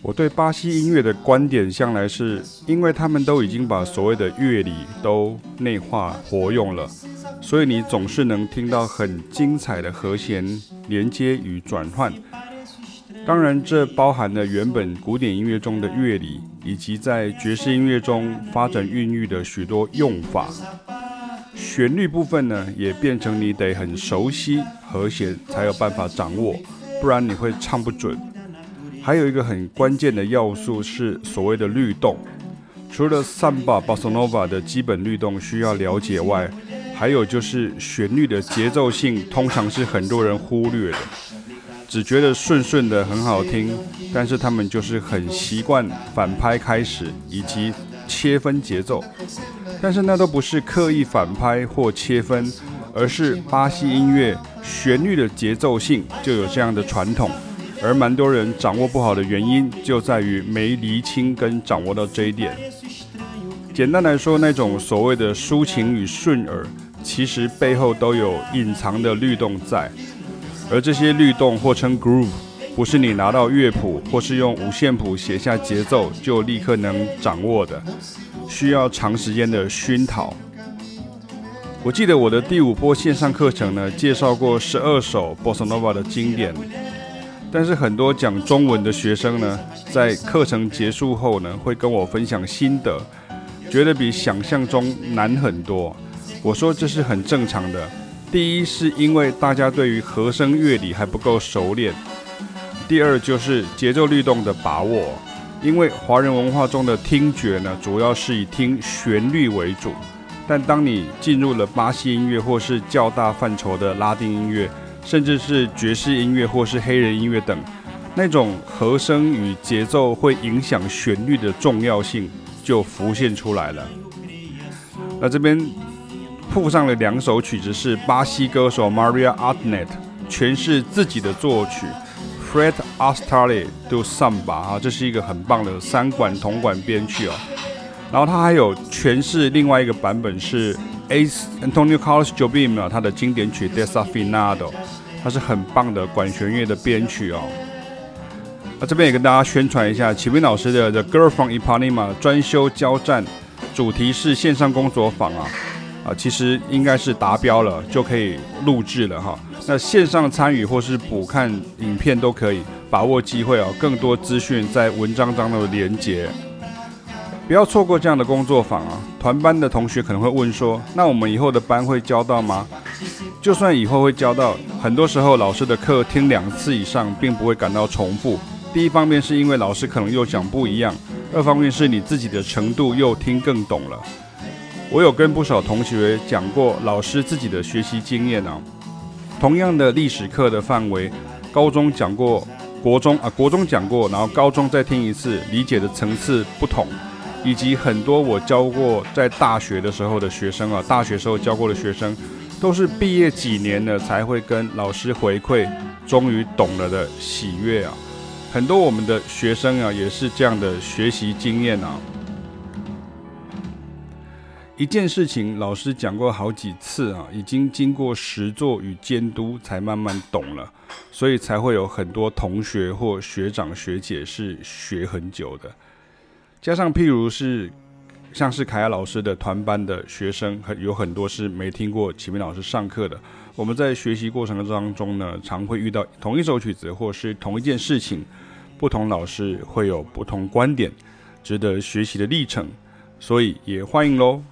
我对巴西音乐的观点向来是，因为他们都已经把所谓的乐理都内化活用了，所以你总是能听到很精彩的和弦连接与转换。当然，这包含了原本古典音乐中的乐理，以及在爵士音乐中发展孕育的许多用法。旋律部分呢，也变成你得很熟悉和弦才有办法掌握，不然你会唱不准。还有一个很关键的要素是所谓的律动，除了桑巴、巴塞诺瓦的基本律动需要了解外，还有就是旋律的节奏性，通常是很多人忽略的，只觉得顺顺的很好听，但是他们就是很习惯反拍开始以及切分节奏，但是那都不是刻意反拍或切分，而是巴西音乐旋律的节奏性就有这样的传统。而蛮多人掌握不好的原因，就在于没厘清跟掌握到这一点。简单来说，那种所谓的抒情与顺耳，其实背后都有隐藏的律动在。而这些律动或称 groove，不是你拿到乐谱或是用五线谱写下节奏就立刻能掌握的，需要长时间的熏陶。我记得我的第五波线上课程呢，介绍过十二首 Bossa Nova 的经典。但是很多讲中文的学生呢，在课程结束后呢，会跟我分享心得，觉得比想象中难很多。我说这是很正常的。第一是因为大家对于和声乐理还不够熟练；第二就是节奏律动的把握。因为华人文化中的听觉呢，主要是以听旋律为主，但当你进入了巴西音乐或是较大范畴的拉丁音乐，甚至是爵士音乐或是黑人音乐等，那种和声与节奏会影响旋律的重要性就浮现出来了。那这边附上了两首曲子，是巴西歌手 Maria Artnet 诠释自己的作曲，Fred Astaire do Samba 啊，这是一个很棒的三管铜管编曲哦。然后他还有诠释另外一个版本是 Ace Antonio Carlos Jobim 啊，他的经典曲 Desafinado。它是很棒的管弦乐的编曲哦。那这边也跟大家宣传一下，启明老师的《The Girl from Ipanema》专修交战，主题是线上工作坊啊啊，其实应该是达标了，就可以录制了哈。那线上参与或是补看影片都可以，把握机会哦。更多资讯在文章当中的连结，不要错过这样的工作坊啊。团班的同学可能会问说，那我们以后的班会教到吗？就算以后会教到，很多时候老师的课听两次以上，并不会感到重复。第一方面是因为老师可能又讲不一样，二方面是你自己的程度又听更懂了。我有跟不少同学讲过老师自己的学习经验啊，同样的历史课的范围，高中讲过，国中啊国中讲过，然后高中再听一次，理解的层次不同，以及很多我教过在大学的时候的学生啊，大学时候教过的学生。都是毕业几年了才会跟老师回馈，终于懂了的喜悦啊！很多我们的学生啊，也是这样的学习经验啊。一件事情老师讲过好几次啊，已经经过实作与监督才慢慢懂了，所以才会有很多同学或学长学姐是学很久的，加上譬如是。像是凯亚老师的团班的学生，很有很多是没听过启明老师上课的。我们在学习过程当中呢，常会遇到同一首曲子或是同一件事情，不同老师会有不同观点，值得学习的历程，所以也欢迎喽。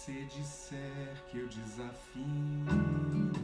você disser que eu desafio.